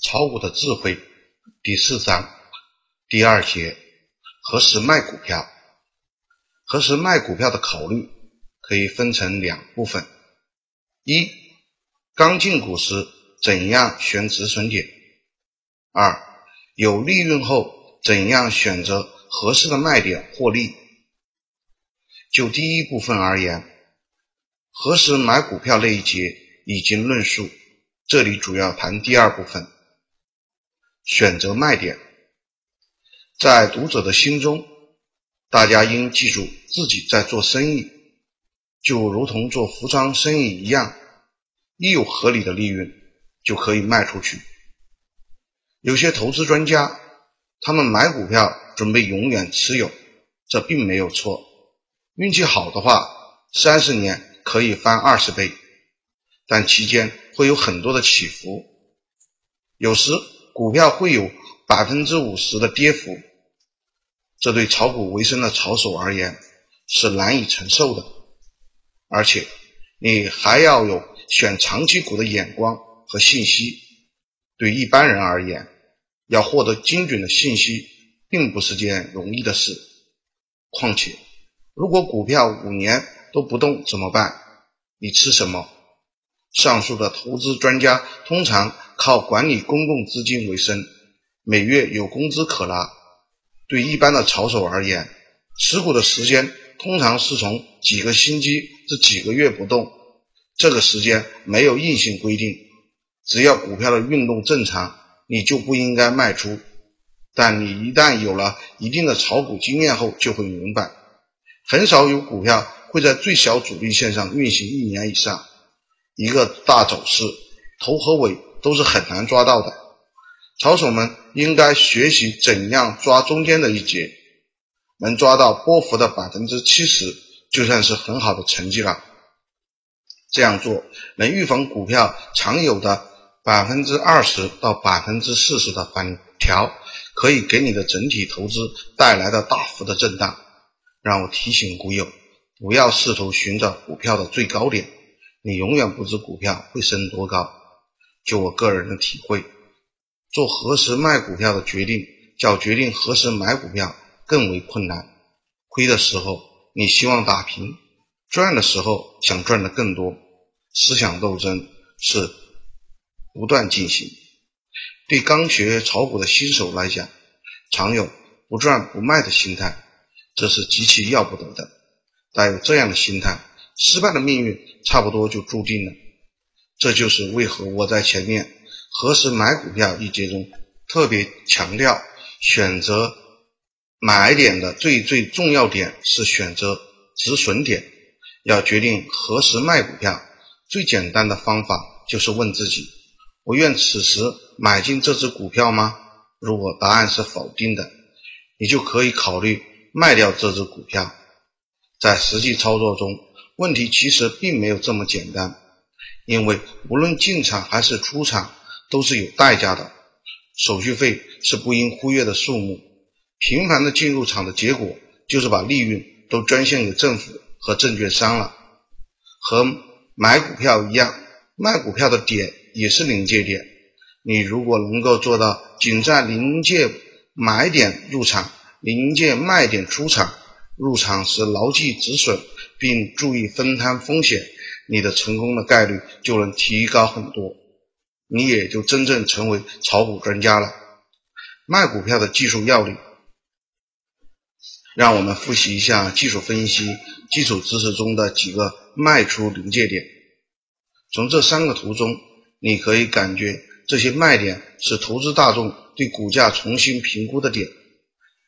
炒股的智慧第四章第二节：何时卖股票？何时卖股票的考虑可以分成两部分：一、刚进股时怎样选止损点；二、有利润后怎样选择合适的卖点获利。就第一部分而言，何时买股票那一节已经论述。这里主要谈第二部分，选择卖点。在读者的心中，大家应记住自己在做生意，就如同做服装生意一样，一有合理的利润就可以卖出去。有些投资专家，他们买股票准备永远持有，这并没有错。运气好的话，三十年可以翻二十倍。但期间会有很多的起伏，有时股票会有百分之五十的跌幅，这对炒股为生的炒手而言是难以承受的。而且你还要有选长期股的眼光和信息。对一般人而言，要获得精准的信息并不是件容易的事。况且，如果股票五年都不动怎么办？你吃什么？上述的投资专家通常靠管理公共资金为生，每月有工资可拿。对一般的炒手而言，持股的时间通常是从几个星期至几个月不动，这个时间没有硬性规定。只要股票的运动正常，你就不应该卖出。但你一旦有了一定的炒股经验后，就会明白，很少有股票会在最小阻力线上运行一年以上。一个大走势，头和尾都是很难抓到的。炒手们应该学习怎样抓中间的一节，能抓到波幅的百分之七十，就算是很好的成绩了。这样做能预防股票常有的百分之二十到百分之四十的反调，可以给你的整体投资带来的大幅的震荡。让我提醒股友，不要试图寻找股票的最高点。你永远不知股票会升多高。就我个人的体会，做何时卖股票的决定，较决定何时买股票更为困难。亏的时候你希望打平，赚的时候想赚的更多，思想斗争是不断进行。对刚学炒股的新手来讲，常有不赚不卖的心态，这是极其要不得的。带有这样的心态。失败的命运差不多就注定了，这就是为何我在前面何时买股票一节中特别强调，选择买点的最最重要点是选择止损点。要决定何时卖股票，最简单的方法就是问自己：我愿此时买进这只股票吗？如果答案是否定的，你就可以考虑卖掉这只股票。在实际操作中，问题其实并没有这么简单，因为无论进场还是出场都是有代价的，手续费是不应忽略的数目。频繁的进入场的结果就是把利润都捐献给政府和证券商了。和买股票一样，卖股票的点也是临界点。你如果能够做到仅在临界买点入场，临界卖点出场，入场时牢记止损。并注意分摊风险，你的成功的概率就能提高很多，你也就真正成为炒股专家了。卖股票的技术要领，让我们复习一下技术分析基础知识中的几个卖出临界点。从这三个图中，你可以感觉这些卖点是投资大众对股价重新评估的点。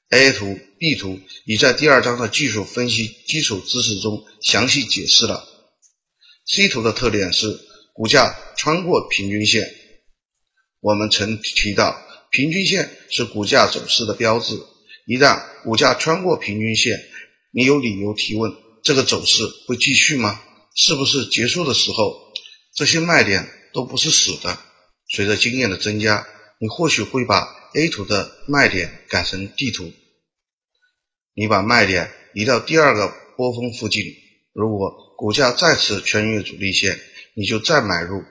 A 图、B 图已在第二章的技术分析基础知识中详细解释了。C 图的特点是股价穿过平均线。我们曾提到，平均线是股价走势的标志。一旦股价穿过平均线，你有理由提问：这个走势会继续吗？是不是结束的时候？这些卖点都不是死的。随着经验的增加，你或许会把 A 图的卖点改成 D 图。你把卖点移到第二个波峰附近，如果股价再次穿越阻力线，你就再买入。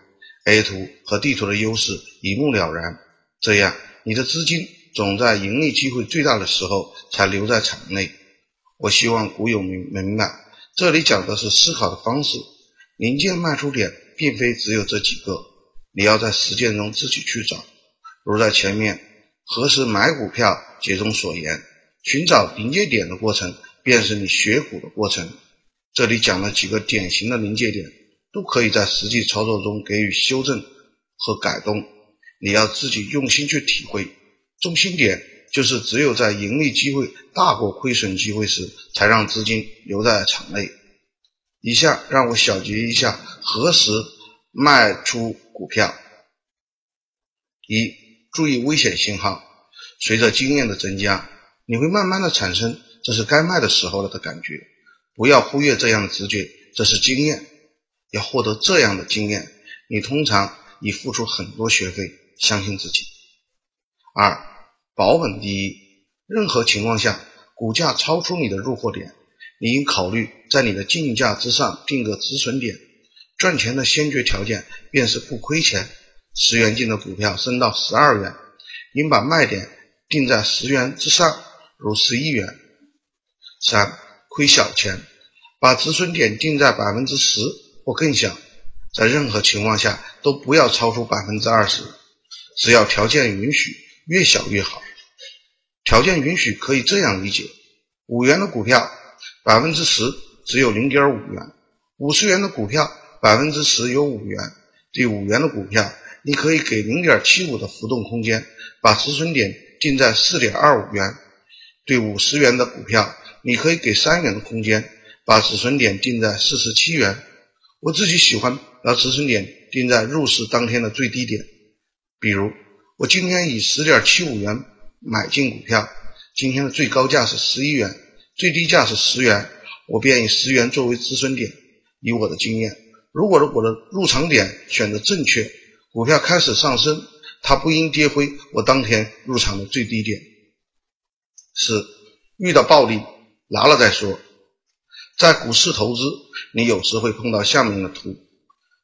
A 图和 D 图的优势一目了然，这样你的资金总在盈利机会最大的时候才留在场内。我希望股友明明白，这里讲的是思考的方式。临界卖出点并非只有这几个，你要在实践中自己去找。如在前面何时买股票节中所言，寻找临界点的过程便是你学股的过程。这里讲了几个典型的临界点，都可以在实际操作中给予修正和改动。你要自己用心去体会。中心点就是只有在盈利机会大过亏损机会时，才让资金留在场内。以下让我小结一下何时卖出股票。一、注意危险信号。随着经验的增加，你会慢慢的产生这是该卖的时候了的感觉。不要忽略这样的直觉，这是经验。要获得这样的经验，你通常已付出很多学费。相信自己。二、保本第一。任何情况下，股价超出你的入货点。你应考虑在你的竞价之上定个止损点。赚钱的先决条件便是不亏钱。十元进的股票升到十二元，应把卖点定在十元之上，如十一元。三、亏小钱，把止损点定在百分之十或更小，在任何情况下都不要超出百分之二十。只要条件允许，越小越好。条件允许可以这样理解：五元的股票。百分之十只有零点五元，五十元的股票百分之十有五元，对五元的股票，你可以给零点七五的浮动空间，把止损点定在四点二五元；对五十元的股票，你可以给三元的空间，把止损点定在四十七元。我自己喜欢把止损点定在入市当天的最低点，比如我今天以十点七五元买进股票，今天的最高价是十一元。最低价是十元，我便以十元作为止损点。以我的经验，如果我的入场点选择正确，股票开始上升，它不应跌回我当天入场的最低点。四、遇到暴利，拿了再说。在股市投资，你有时会碰到下面的图：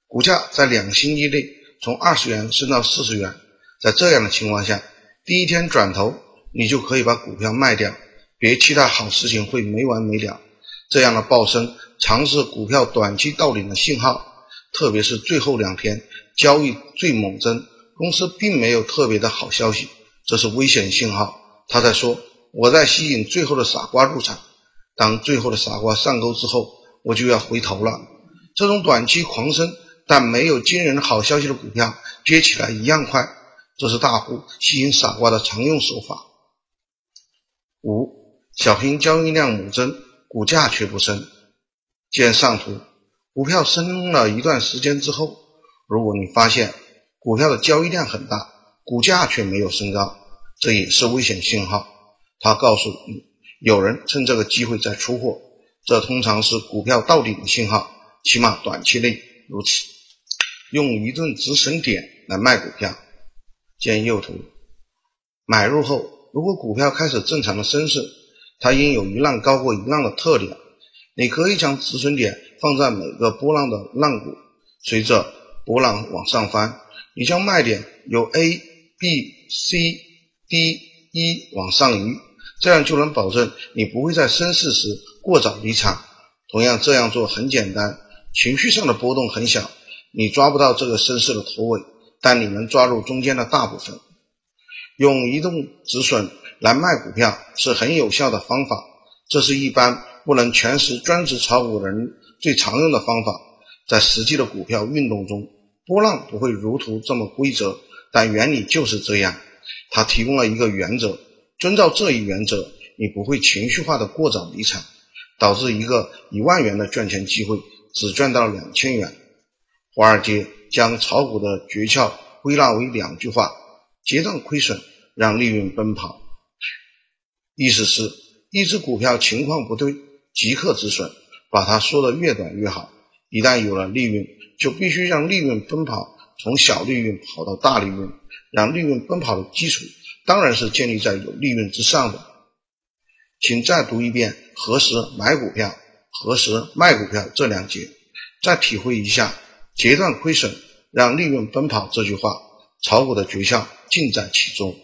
股价在两星期内从二十元升到四十元，在这样的情况下，第一天转头，你就可以把股票卖掉。别期待好事情会没完没了，这样的暴升常是股票短期到顶的信号，特别是最后两天交易最猛增，公司并没有特别的好消息，这是危险信号。他在说我在吸引最后的傻瓜入场，当最后的傻瓜上钩之后，我就要回头了。这种短期狂升但没有惊人好消息的股票跌起来一样快，这是大户吸引傻瓜的常用手法。五。小心交易量猛增，股价却不升。见上图，股票升了一段时间之后，如果你发现股票的交易量很大，股价却没有升高，这也是危险信号。它告诉你有人趁这个机会在出货，这通常是股票到顶的信号，起码短期内如此。用一顿止损点来卖股票。见右图，买入后，如果股票开始正常的升势。它应有一浪高过一浪的特点。你可以将止损点放在每个波浪的浪谷，随着波浪往上翻，你将卖点由 A、B、C、D、E 往上移，这样就能保证你不会在升势时过早离场。同样，这样做很简单，情绪上的波动很小，你抓不到这个升势的头尾，但你能抓住中间的大部分。用移动止损。来卖股票是很有效的方法，这是一般不能全时专职炒股人最常用的方法。在实际的股票运动中，波浪不会如图这么规则，但原理就是这样。它提供了一个原则，遵照这一原则，你不会情绪化的过早离场，导致一个一万元的赚钱机会只赚到两千元。华尔街将炒股的诀窍归纳为两句话：结账亏损，让利润奔跑。意思是，一只股票情况不对，即刻止损，把它缩得越短越好。一旦有了利润，就必须让利润奔跑，从小利润跑到大利润。让利润奔跑的基础，当然是建立在有利润之上的。请再读一遍“何时买股票，何时卖股票”这两节，再体会一下“截断亏损，让利润奔跑”这句话，炒股的诀窍尽在其中。